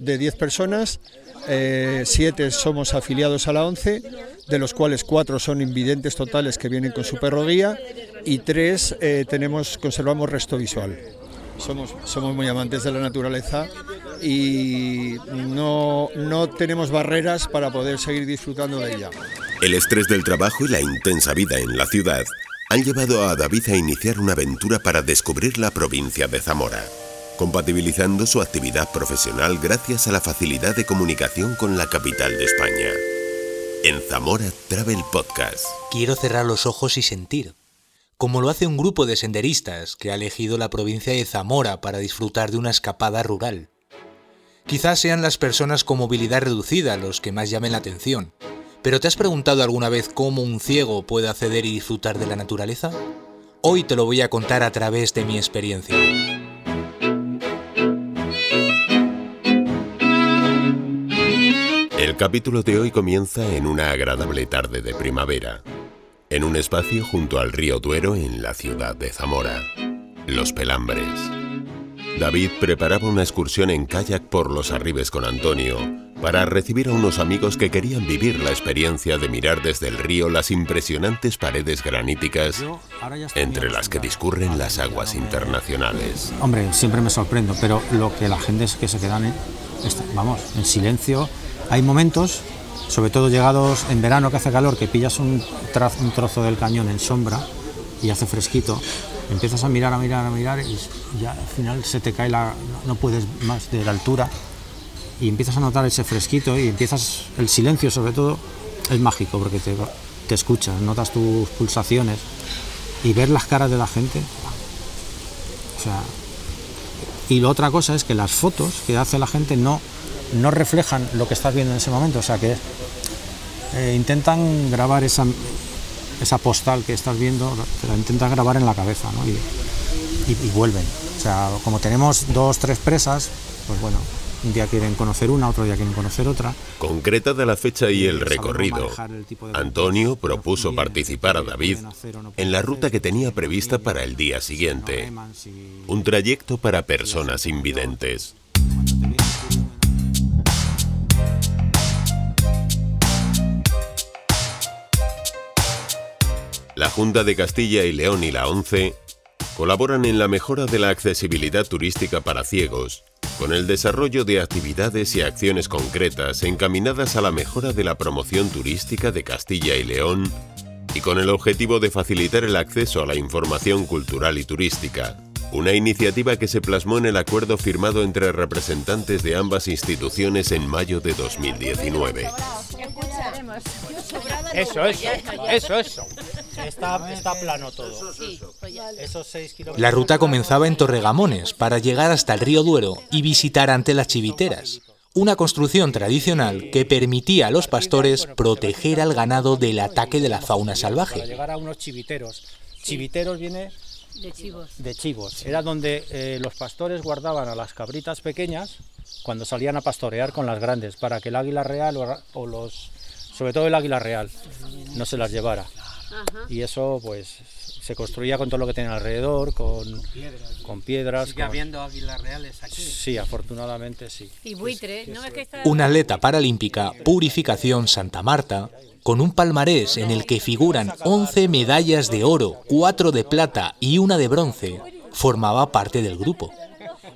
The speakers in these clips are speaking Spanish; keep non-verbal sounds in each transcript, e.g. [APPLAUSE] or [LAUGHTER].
de 10 personas, 7 somos afiliados a la 11, de los cuales 4 son invidentes totales que vienen con su perro guía y 3 tenemos, conservamos resto visual. Somos, somos muy amantes de la naturaleza y no, no tenemos barreras para poder seguir disfrutando de ella. El estrés del trabajo y la intensa vida en la ciudad han llevado a David a iniciar una aventura para descubrir la provincia de Zamora, compatibilizando su actividad profesional gracias a la facilidad de comunicación con la capital de España. En Zamora Travel Podcast. Quiero cerrar los ojos y sentir, como lo hace un grupo de senderistas que ha elegido la provincia de Zamora para disfrutar de una escapada rural. Quizás sean las personas con movilidad reducida los que más llamen la atención, ¿Pero te has preguntado alguna vez cómo un ciego puede acceder y disfrutar de la naturaleza? Hoy te lo voy a contar a través de mi experiencia. Capítulo de hoy comienza en una agradable tarde de primavera, en un espacio junto al río Duero en la ciudad de Zamora, Los Pelambres. David preparaba una excursión en kayak por los arribes con Antonio, para recibir a unos amigos que querían vivir la experiencia de mirar desde el río las impresionantes paredes graníticas entre las que discurren las aguas internacionales. Hombre, siempre me sorprendo, pero lo que la gente es que se quedan en, vamos, en silencio. Hay momentos, sobre todo llegados en verano que hace calor, que pillas un, trozo del cañón en sombra y hace fresquito, empiezas a mirar, a mirar, a mirar y ya al final se te cae la... no puedes más de la altura y empiezas a notar ese fresquito y empiezas, el silencio sobre todo, es mágico porque te, te escuchas, notas tus pulsaciones y ver las caras de la gente. O sea, y la otra cosa es que las fotos que hace la gente no, no reflejan lo que estás viendo en ese momento, o sea que eh, intentan grabar esa, esa postal que estás viendo, te la intentan grabar en la cabeza ¿no? y, y vuelven. O sea, como tenemos dos, tres presas, pues bueno, un día quieren conocer una, otro día quieren conocer otra. Concretada la fecha y el recorrido, Antonio propuso participar a David en la ruta que tenía prevista para el día siguiente. Un trayecto para personas invidentes. La Junta de Castilla y León y la ONCE colaboran en la mejora de la accesibilidad turística para ciegos con el desarrollo de actividades y acciones concretas encaminadas a la mejora de la promoción turística de Castilla y León y con el objetivo de facilitar el acceso a la información cultural y turística. Una iniciativa que se plasmó en el acuerdo firmado entre representantes de ambas instituciones en mayo de 2019. Eso, eso, eso, eso. Está, plano todo. La ruta comenzaba en Torregamones para llegar hasta el río Duero y visitar ante las chiviteras, una construcción tradicional que permitía a los pastores proteger al ganado del ataque de la fauna salvaje. Para llegar a unos chiviteros. Chiviteros viene de chivos. De chivos. Era donde eh, los pastores guardaban a las cabritas pequeñas cuando salían a pastorear con las grandes, para que el águila real o los, sobre todo el águila real, no se las llevara. Y eso pues se construía con todo lo que tenía alrededor, con, con piedras. ¿Sigue habiendo águilas reales aquí? Sí, afortunadamente sí. Y buitre, ¿no? Es que Una atleta paralímpica, Purificación Santa Marta, con un palmarés en el que figuran 11 medallas de oro, 4 de plata y una de bronce, formaba parte del grupo.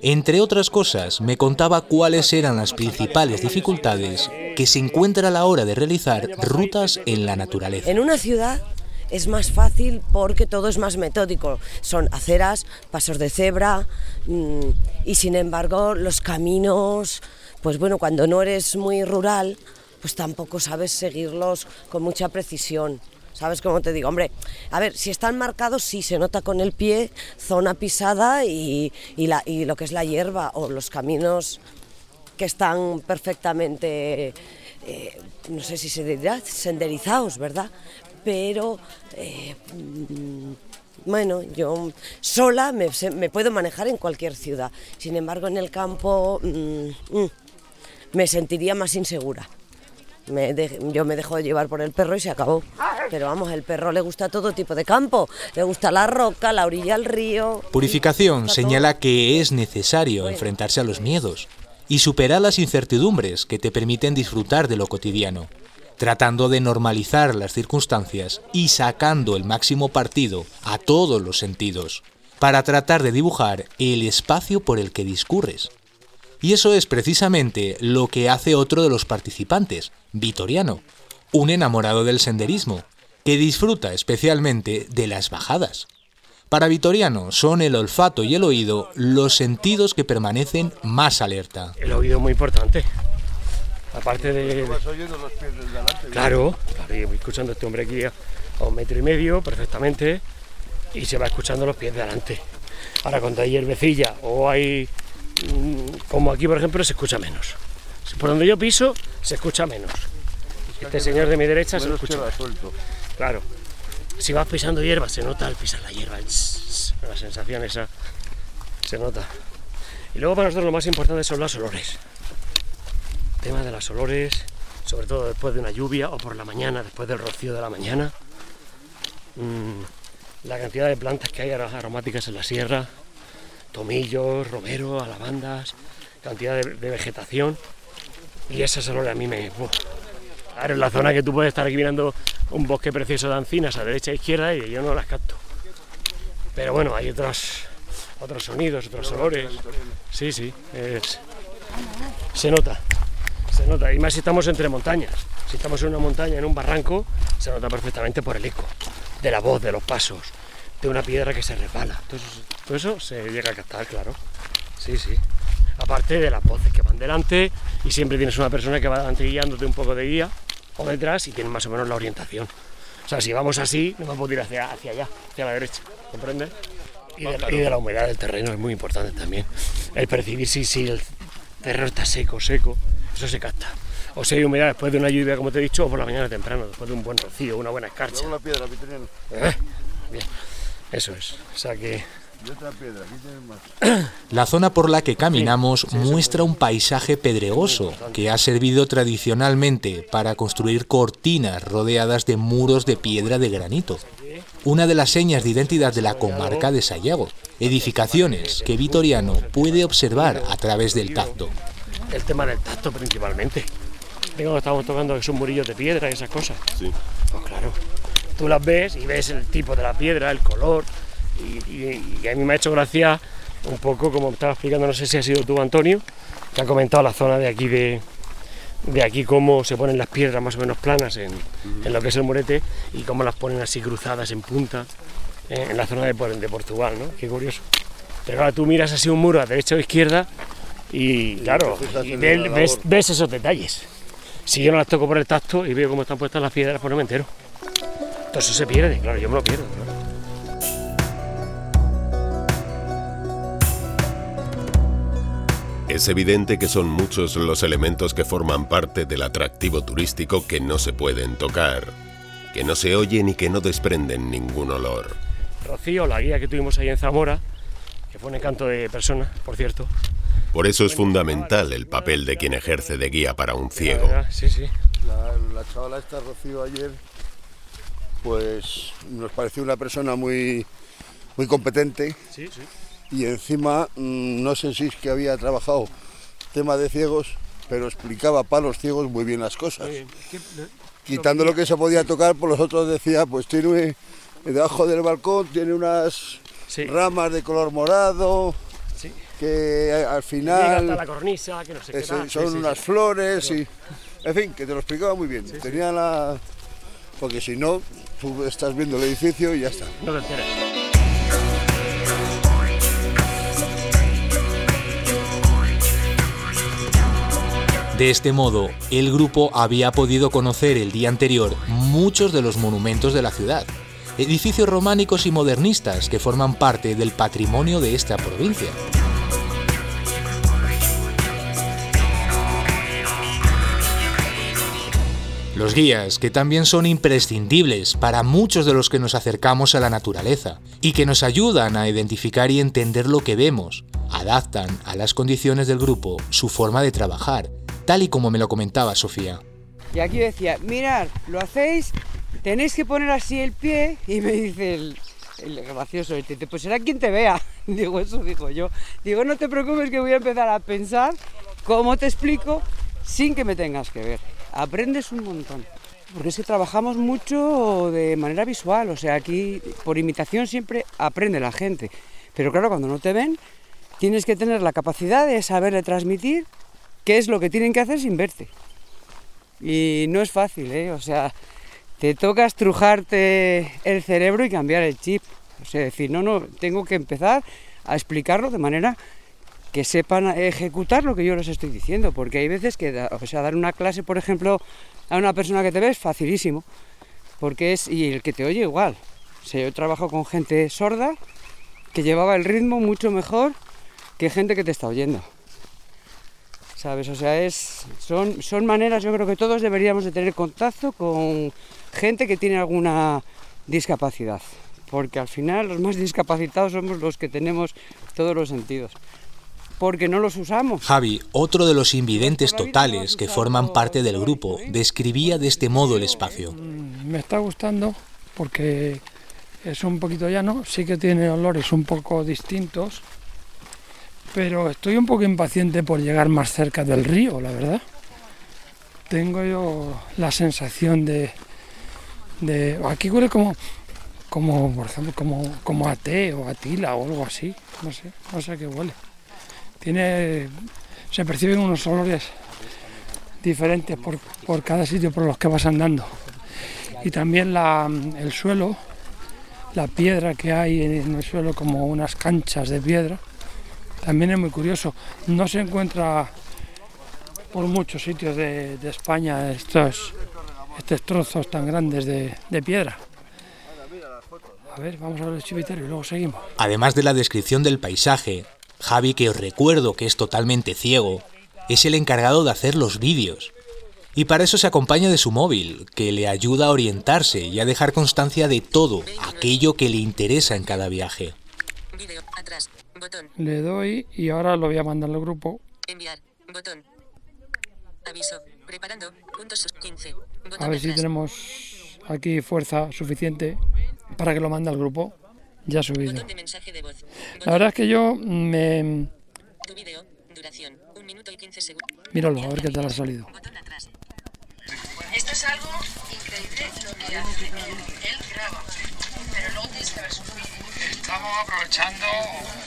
Entre otras cosas, me contaba cuáles eran las principales dificultades que se encuentra a la hora de realizar rutas en la naturaleza. En una ciudad es más fácil porque todo es más metódico. Son aceras, pasos de cebra mm, y sin embargo los caminos, pues bueno, cuando no eres muy rural, pues tampoco sabes seguirlos con mucha precisión. ¿Sabes cómo te digo? Hombre, a ver, si están marcados, sí se nota con el pie, zona pisada y, la, y lo que es la hierba o los caminos que están perfectamente, eh, no sé si se senderizados, ¿verdad? Pero eh, mm, bueno, yo sola me, puedo manejar en cualquier ciudad. Sin embargo, en el campo mm, mm, me sentiría más insegura. yo me dejo de llevar por el perro y se acabó. Pero vamos, el perro le gusta todo tipo de campo. Le gusta la roca, la orilla, el río. Purificación señala que es necesario enfrentarse a los miedos y superar las incertidumbres que te permiten disfrutar de lo cotidiano, tratando de normalizar las circunstancias y sacando el máximo partido a todos los sentidos, para tratar de dibujar el espacio por el que discurres. Y eso es precisamente lo que hace otro de los participantes, Vitoriano, un enamorado del senderismo, que disfruta especialmente de las bajadas. Para Vitoriano son el olfato y el oído los sentidos que permanecen más alerta. El oído es muy importante. Aparte de... Vas oyendo los pies del delante. Claro, claro, yo voy escuchando a este hombre aquí a un metro y medio perfectamente y se va escuchando los pies de adelante. Ahora cuando hay hierbecilla o hay... Mm, como aquí por ejemplo se escucha menos. Por donde yo piso se escucha menos. Este señor de mi derecha se lo escucha. Claro. Si vas pisando hierba, se nota al pisar la hierba. La sensación esa se nota. Y luego para nosotros lo más importante son los olores. Tema de los olores, sobre todo después de una lluvia o por la mañana, después del rocío de la mañana. Mm, la cantidad de plantas que hay aromáticas en la sierra, tomillos, romero, alabandas, cantidad de, vegetación. Y esos olores a mí me... Claro, en la zona que tú puedes estar aquí mirando un bosque precioso de encinas a derecha e izquierda y yo no las capto. Pero bueno, hay otros, otros sonidos, otros olores. Sí, sí, se nota, se nota. Y más si estamos entre montañas. Si estamos en una montaña, en un barranco, se nota perfectamente por el eco, de la voz, de los pasos, de una piedra que se resbala. todo eso se llega a captar, claro. Sí, sí. Aparte de las voces que van delante y siempre tienes una persona que va delante guiándote un poco de guía o detrás y tienen más o menos la orientación. O sea, si vamos así, nos vamos a ir hacia, hacia allá, hacia la derecha, ¿comprendes? Y de, la humedad del terreno es muy importante también. El percibir si, si el terreno está seco, seco, eso se capta. O si hay humedad después de una lluvia, como te he dicho, o por la mañana temprano, después de un buen rocío, una buena escarcha. Una piedra, ¿Eh? Bien, eso es. O sea que la zona por la que caminamos muestra un paisaje pedregoso que ha servido tradicionalmente para construir cortinas rodeadas de muros de piedra de granito. Una de las señas de identidad de la comarca de Sayago, edificaciones que Vitoriano puede observar a través del tacto. El tema del tacto principalmente. Digo, estamos tocando que son murillos de piedra y esas cosas. Sí. Pues claro, tú las ves y ves el tipo de la piedra, el color, y, a mí me ha hecho gracia un poco como estaba explicando, no sé si ha sido tú Antonio, que ha comentado la zona de aquí de, de aquí cómo se ponen las piedras más o menos planas en, lo que es el morete y cómo las ponen así cruzadas en punta eh, en la zona de, de, Portugal, ¿no? Qué curioso. Pero ahora tú miras así un muro a derecha o izquierda y claro, ves, ves, esos detalles. Si yo no las toco por el tacto y veo cómo están puestas las piedras, pues no me entero. Todo eso se pierde, claro, yo me lo pierdo. Es evidente que son muchos los elementos que forman parte del atractivo turístico que no se pueden tocar, que no se oyen y que no desprenden ningún olor. Rocío, la guía que tuvimos ahí en Zamora, que fue un encanto de persona, por cierto. Por eso es fundamental el papel de quien ejerce de guía para un ciego. Sí, sí. La, la chavala esta Rocío ayer, pues nos pareció una persona muy, muy competente. Sí, sí y encima mm, no sé si es que había trabajado tema de ciegos, pero explicaba para los ciegos muy bien las cosas. Quitando lo que se podía tocar, por los otros decía, pues tiene debajo del balcón tiene unas ramas de color morado, que al final la cornisa, que no sé son unas flores y en fin, que te lo explicaba muy bien. Tenía la porque si no, tú estás viendo el edificio y ya está. No te enteras. De este modo, el grupo había podido conocer el día anterior muchos de los monumentos de la ciudad, edificios románicos y modernistas que forman parte del patrimonio de esta provincia. Los guías, que también son imprescindibles para muchos de los que nos acercamos a la naturaleza y que nos ayudan a identificar y entender lo que vemos, adaptan a las condiciones del grupo su forma de trabajar tal y como me lo comentaba Sofía. Y aquí decía, mirad, lo hacéis, tenéis que poner así el pie y me dice el, gracioso, pues será quien te vea. [LAUGHS] Digo, eso digo yo. Digo, no te preocupes que voy a empezar a pensar cómo te explico sin que me tengas que ver. Aprendes un montón. Porque es que trabajamos mucho de manera visual, o sea, aquí por imitación siempre aprende la gente. Pero claro, cuando no te ven, tienes que tener la capacidad de saberle transmitir qué es lo que tienen que hacer sin verte. Y no es fácil, ¿eh? O sea, te toca estrujarte el cerebro y cambiar el chip. O sea, decir, no, no, tengo que empezar a explicarlo de manera que sepan ejecutar lo que yo les estoy diciendo, porque hay veces que, o sea, dar una clase, por ejemplo, a una persona que te ve es facilísimo, porque es, y el que te oye igual. O sea, yo trabajo con gente sorda que llevaba el ritmo mucho mejor que gente que te está oyendo. ¿Sabes? O sea, es, son, son maneras, yo creo que todos deberíamos de tener contacto con gente que tiene alguna discapacidad, porque al final los más discapacitados somos los que tenemos todos los sentidos porque no los usamos. Javi, otro de los invidentes totales que forman parte del grupo, describía de este modo el espacio. Mm, me está gustando porque es un poquito llano, sí que tiene olores un poco distintos, pero estoy un poco impaciente por llegar más cerca del río, la verdad. Tengo yo la sensación de, de aquí huele como como por ejemplo como como a té o a tila o algo así, no sé, no sé qué huele tiene, se perciben unos olores diferentes por, cada sitio por los que vas andando. Y también el suelo, la piedra que hay en el suelo como unas canchas de piedra, también es muy curioso. No se encuentra por muchos sitios de, España estos, estos trozos tan grandes de, piedra. A ver, vamos a ver el chiviterio y luego seguimos. Además de la descripción del paisaje, Javi, que os recuerdo que es totalmente ciego, es el encargado de hacer los vídeos. Y para eso se acompaña de su móvil, que le ayuda a orientarse y a dejar constancia de todo aquello que le interesa en cada viaje. Le doy y ahora lo voy a mandar al grupo. A ver si tenemos aquí fuerza suficiente para que lo mande al grupo ya subido. La verdad es que yo me... Míralo, a ver qué tal ha salido. Esto es algo increíble lo que hace él graba, pero luego tienes que ver su Estamos aprovechando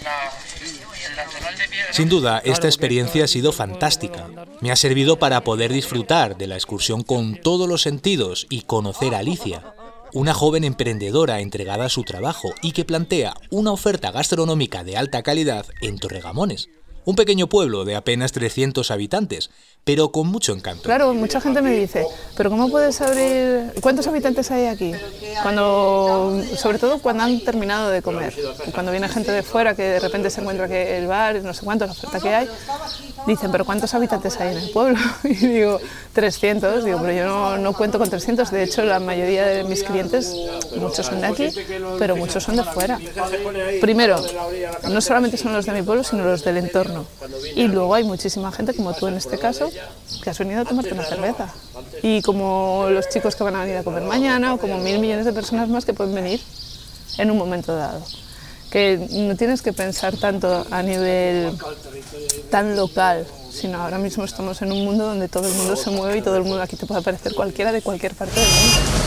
la, de piedra. Sin duda, esta experiencia ha sido fantástica. Me ha servido para poder disfrutar de la excursión con todos los sentidos y conocer a Alicia, una joven emprendedora entregada a su trabajo y que plantea una oferta gastronómica de alta calidad en Torregamones, un pequeño pueblo de apenas 300 habitantes, pero con mucho encanto. Claro, mucha gente me dice, pero ¿cómo puedes abrir? ¿Cuántos habitantes hay aquí? Cuando, sobre todo cuando han terminado de comer. Cuando viene gente de fuera que de repente se encuentra que el bar, no sé cuánto, la oferta que hay, dicen, pero ¿cuántos habitantes hay en el pueblo? [LAUGHS] Y digo, 300. Digo, pero yo no, no cuento con 300. De hecho, la mayoría de mis clientes, muchos son de aquí, pero muchos son de fuera. Primero, no solamente son los de mi pueblo, sino los del entorno. Y luego hay muchísima gente, como tú en este caso, que has venido a tomarte una cerveza. Y como los chicos que van a venir a comer mañana, o como mil millones de personas más que pueden venir en un momento dado. Que no tienes que pensar tanto a nivel tan local, sino ahora mismo estamos en un mundo donde todo el mundo se mueve y todo el mundo aquí te puede aparecer cualquiera de cualquier parte del mundo.